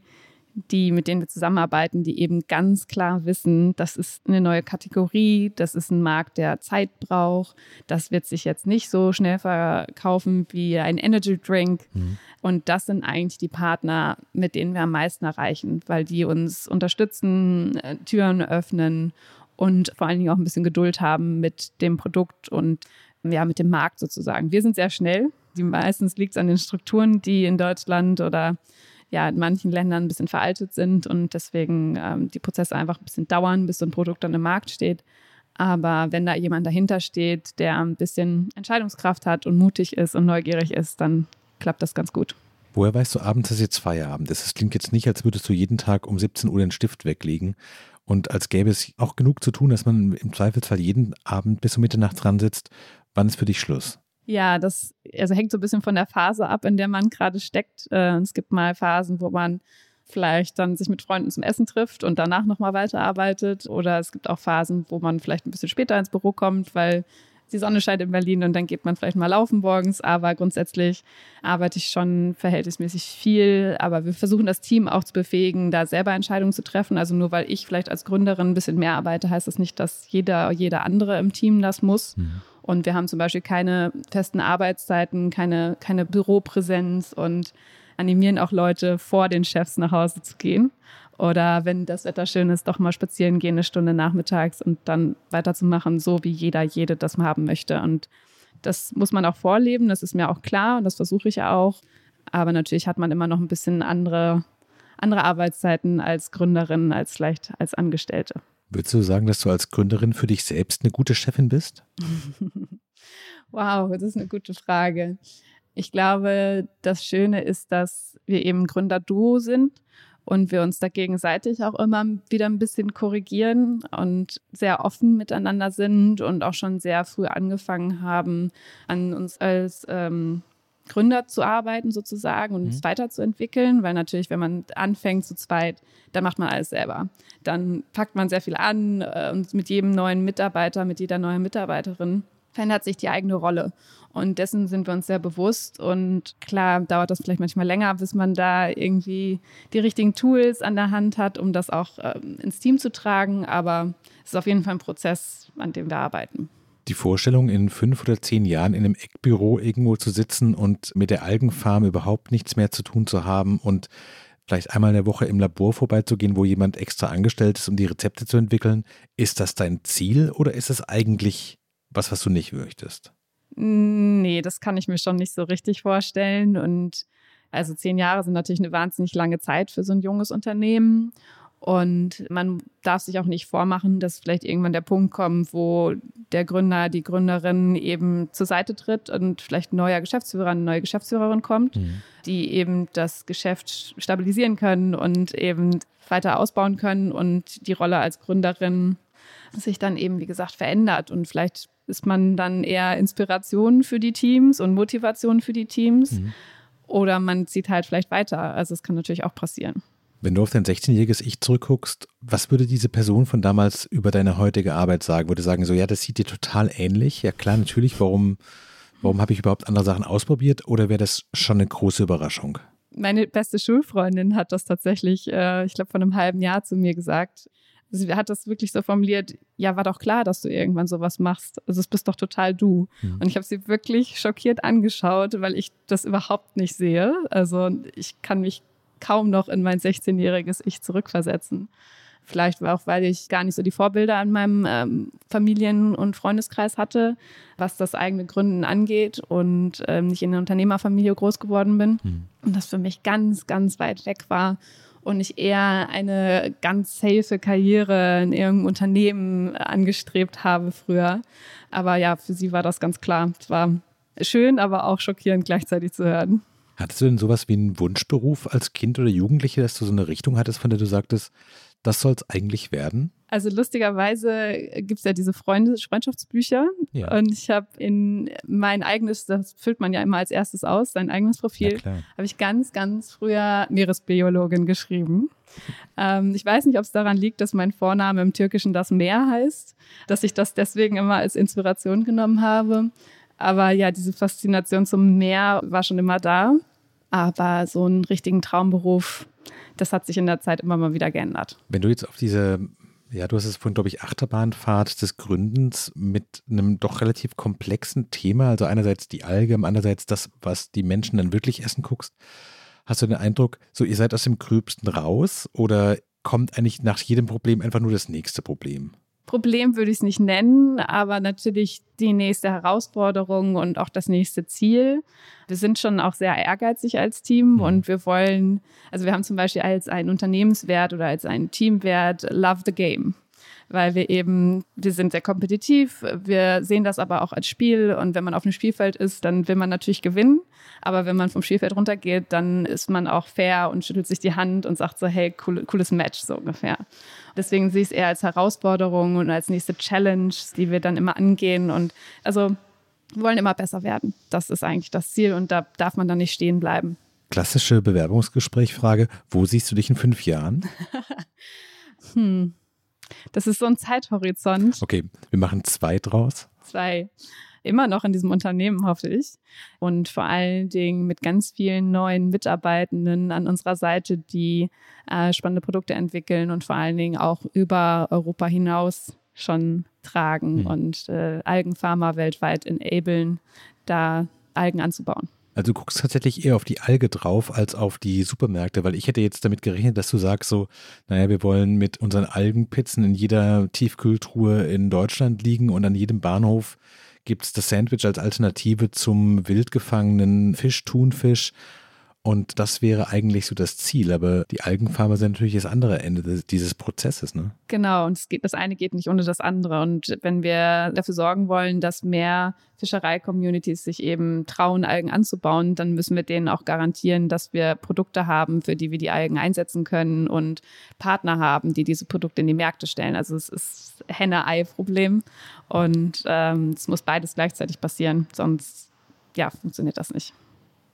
die, mit denen wir zusammenarbeiten, die eben ganz klar wissen, das ist eine neue Kategorie, das ist ein Markt, der Zeit braucht, das wird sich jetzt nicht so schnell verkaufen wie ein Energy Drink. Mhm. Und das sind eigentlich die Partner, mit denen wir am meisten erreichen, weil die uns unterstützen, äh, Türen öffnen und vor allen Dingen auch ein bisschen Geduld haben mit dem Produkt und ja, mit dem Markt sozusagen. Wir sind sehr schnell. Die meistens liegt es an den Strukturen, die in Deutschland oder ja in manchen Ländern ein bisschen veraltet sind und deswegen ähm, die Prozesse einfach ein bisschen dauern, bis so ein Produkt dann im Markt steht. Aber wenn da jemand dahinter steht, der ein bisschen Entscheidungskraft hat und mutig ist und neugierig ist, dann klappt das ganz gut. Woher weißt du abends, dass jetzt Feierabend ist? Es klingt jetzt nicht, als würdest du jeden Tag um 17 Uhr den Stift weglegen und als gäbe es auch genug zu tun, dass man im Zweifelsfall jeden Abend bis um Mitternacht dran sitzt. Wann ist für dich Schluss? Ja, das also hängt so ein bisschen von der Phase ab, in der man gerade steckt. Äh, es gibt mal Phasen, wo man vielleicht dann sich mit Freunden zum Essen trifft und danach nochmal weiterarbeitet. Oder es gibt auch Phasen, wo man vielleicht ein bisschen später ins Büro kommt, weil die Sonne scheint in Berlin und dann geht man vielleicht mal laufen morgens. Aber grundsätzlich arbeite ich schon verhältnismäßig viel. Aber wir versuchen das Team auch zu befähigen, da selber Entscheidungen zu treffen. Also nur weil ich vielleicht als Gründerin ein bisschen mehr arbeite, heißt das nicht, dass jeder, jeder andere im Team das muss. Mhm. Und wir haben zum Beispiel keine festen Arbeitszeiten, keine, keine Büropräsenz und animieren auch Leute, vor den Chefs nach Hause zu gehen. Oder wenn das Wetter schön ist, doch mal spazieren gehen, eine Stunde nachmittags und dann weiterzumachen, so wie jeder, jede das haben möchte. Und das muss man auch vorleben, das ist mir auch klar und das versuche ich auch. Aber natürlich hat man immer noch ein bisschen andere, andere Arbeitszeiten als Gründerin, als vielleicht als Angestellte. Würdest du sagen, dass du als Gründerin für dich selbst eine gute Chefin bist? wow, das ist eine gute Frage. Ich glaube, das Schöne ist, dass wir eben Gründerduo sind und wir uns da gegenseitig auch immer wieder ein bisschen korrigieren und sehr offen miteinander sind und auch schon sehr früh angefangen haben, an uns als ähm, Gründer zu arbeiten sozusagen und mhm. uns weiterzuentwickeln, weil natürlich, wenn man anfängt zu zweit, dann macht man alles selber. Dann packt man sehr viel an äh, und mit jedem neuen Mitarbeiter, mit jeder neuen Mitarbeiterin verändert sich die eigene Rolle. Und dessen sind wir uns sehr bewusst. Und klar dauert das vielleicht manchmal länger, bis man da irgendwie die richtigen Tools an der Hand hat, um das auch ähm, ins Team zu tragen. Aber es ist auf jeden Fall ein Prozess, an dem wir arbeiten die Vorstellung, in fünf oder zehn Jahren in einem Eckbüro irgendwo zu sitzen und mit der Algenfarm überhaupt nichts mehr zu tun zu haben und vielleicht einmal in der Woche im Labor vorbeizugehen, wo jemand extra angestellt ist, um die Rezepte zu entwickeln, ist das dein Ziel oder ist es eigentlich was, was du nicht möchtest? Nee, das kann ich mir schon nicht so richtig vorstellen. Und also zehn Jahre sind natürlich eine wahnsinnig lange Zeit für so ein junges Unternehmen. Und man darf sich auch nicht vormachen, dass vielleicht irgendwann der Punkt kommt, wo der Gründer, die Gründerin eben zur Seite tritt und vielleicht ein neuer Geschäftsführer, eine neue Geschäftsführerin kommt, mhm. die eben das Geschäft stabilisieren können und eben weiter ausbauen können und die Rolle als Gründerin sich dann eben, wie gesagt, verändert. Und vielleicht ist man dann eher Inspiration für die Teams und Motivation für die Teams. Mhm. Oder man zieht halt vielleicht weiter. Also es kann natürlich auch passieren. Wenn du auf dein 16-jähriges Ich zurückguckst, was würde diese Person von damals über deine heutige Arbeit sagen? Würde sagen, so ja, das sieht dir total ähnlich. Ja klar, natürlich, warum, warum habe ich überhaupt andere Sachen ausprobiert? Oder wäre das schon eine große Überraschung? Meine beste Schulfreundin hat das tatsächlich, äh, ich glaube, vor einem halben Jahr zu mir gesagt. Sie hat das wirklich so formuliert, ja, war doch klar, dass du irgendwann sowas machst. Also es bist doch total du. Mhm. Und ich habe sie wirklich schockiert angeschaut, weil ich das überhaupt nicht sehe. Also ich kann mich kaum noch in mein 16-jähriges Ich zurückversetzen. Vielleicht auch, weil ich gar nicht so die Vorbilder in meinem ähm, Familien- und Freundeskreis hatte, was das eigene Gründen angeht und ähm, nicht in einer Unternehmerfamilie groß geworden bin. Mhm. Und das für mich ganz, ganz weit weg war und ich eher eine ganz safe Karriere in irgendeinem Unternehmen angestrebt habe früher. Aber ja, für sie war das ganz klar. Es war schön, aber auch schockierend gleichzeitig zu hören. Hattest du denn sowas wie einen Wunschberuf als Kind oder Jugendliche, dass du so eine Richtung hattest, von der du sagtest, das soll es eigentlich werden? Also lustigerweise gibt es ja diese Freunde Freundschaftsbücher ja. und ich habe in mein eigenes, das füllt man ja immer als erstes aus, sein eigenes Profil, habe ich ganz, ganz früher Meeresbiologin geschrieben. Ähm, ich weiß nicht, ob es daran liegt, dass mein Vorname im Türkischen das Meer heißt, dass ich das deswegen immer als Inspiration genommen habe. Aber ja, diese Faszination zum Meer war schon immer da. Aber so einen richtigen Traumberuf, das hat sich in der Zeit immer mal wieder geändert. Wenn du jetzt auf diese, ja, du hast es vorhin, glaube ich, Achterbahnfahrt des Gründens mit einem doch relativ komplexen Thema, also einerseits die Alge, andererseits das, was die Menschen dann wirklich essen, guckst, hast du den Eindruck, so ihr seid aus dem Gröbsten raus oder kommt eigentlich nach jedem Problem einfach nur das nächste Problem? Problem würde ich es nicht nennen, aber natürlich die nächste Herausforderung und auch das nächste Ziel. Wir sind schon auch sehr ehrgeizig als Team mhm. und wir wollen, also wir haben zum Beispiel als einen Unternehmenswert oder als einen Teamwert Love the Game weil wir eben, wir sind sehr kompetitiv, wir sehen das aber auch als Spiel und wenn man auf dem Spielfeld ist, dann will man natürlich gewinnen, aber wenn man vom Spielfeld runtergeht, dann ist man auch fair und schüttelt sich die Hand und sagt so, hey, cool, cooles Match, so ungefähr. Deswegen sehe ich es eher als Herausforderung und als nächste Challenge, die wir dann immer angehen und also wir wollen immer besser werden. Das ist eigentlich das Ziel und da darf man dann nicht stehen bleiben. Klassische Bewerbungsgesprächfrage, wo siehst du dich in fünf Jahren? hm. Das ist so ein Zeithorizont. Okay, wir machen zwei draus. Zwei. Immer noch in diesem Unternehmen, hoffe ich. Und vor allen Dingen mit ganz vielen neuen Mitarbeitenden an unserer Seite, die äh, spannende Produkte entwickeln und vor allen Dingen auch über Europa hinaus schon tragen hm. und äh, Algenpharma weltweit enablen, da Algen anzubauen. Also du guckst tatsächlich eher auf die Alge drauf als auf die Supermärkte, weil ich hätte jetzt damit gerechnet, dass du sagst so, naja, wir wollen mit unseren Algenpizzen in jeder Tiefkühltruhe in Deutschland liegen und an jedem Bahnhof gibt es das Sandwich als Alternative zum wild gefangenen Fisch, Thunfisch und das wäre eigentlich so das Ziel, aber die Algenfarmer sind natürlich das andere Ende dieses Prozesses, ne? Genau, und geht, das eine geht nicht ohne das andere. Und wenn wir dafür sorgen wollen, dass mehr Fischerei-Communities sich eben trauen, Algen anzubauen, dann müssen wir denen auch garantieren, dass wir Produkte haben, für die wir die Algen einsetzen können und Partner haben, die diese Produkte in die Märkte stellen. Also es ist Henne-Ei-Problem und ähm, es muss beides gleichzeitig passieren, sonst ja, funktioniert das nicht.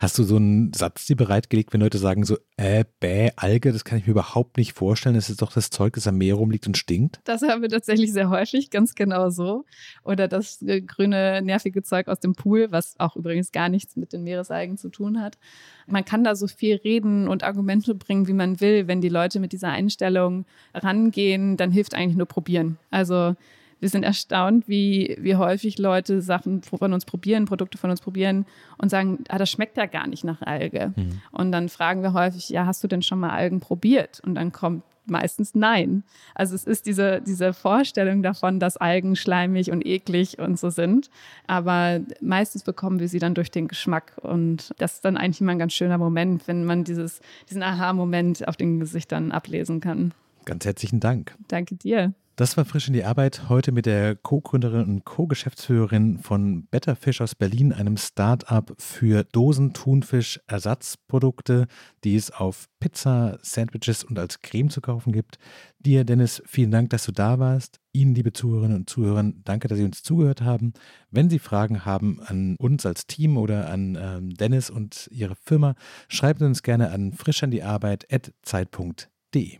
Hast du so einen Satz dir bereitgelegt, wenn Leute sagen so, äh, bäh, Alge, das kann ich mir überhaupt nicht vorstellen, das ist doch das Zeug, das am Meer rumliegt und stinkt? Das haben wir tatsächlich sehr häufig, ganz genau so. Oder das äh, grüne, nervige Zeug aus dem Pool, was auch übrigens gar nichts mit den Meeresalgen zu tun hat. Man kann da so viel reden und Argumente bringen, wie man will. Wenn die Leute mit dieser Einstellung rangehen, dann hilft eigentlich nur probieren. Also wir sind erstaunt, wie, wie häufig Leute Sachen von uns probieren, Produkte von uns probieren und sagen, ah, das schmeckt ja gar nicht nach Alge. Mhm. Und dann fragen wir häufig, ja, hast du denn schon mal Algen probiert? Und dann kommt meistens nein. Also es ist diese, diese Vorstellung davon, dass Algen schleimig und eklig und so sind. Aber meistens bekommen wir sie dann durch den Geschmack. Und das ist dann eigentlich immer ein ganz schöner Moment, wenn man dieses, diesen Aha-Moment auf den Gesichtern ablesen kann. Ganz herzlichen Dank. Danke dir. Das war frisch in die Arbeit heute mit der Co-Gründerin und Co-Geschäftsführerin von Better Fish aus Berlin, einem Start-up für Dosen-Thunfisch-Ersatzprodukte, die es auf Pizza, Sandwiches und als Creme zu kaufen gibt. Dir, Dennis, vielen Dank, dass du da warst. Ihnen, liebe Zuhörerinnen und Zuhörer, danke, dass Sie uns zugehört haben. Wenn Sie Fragen haben an uns als Team oder an ähm, Dennis und Ihre Firma, schreibt uns gerne an frischandiarbeit.zeit.de.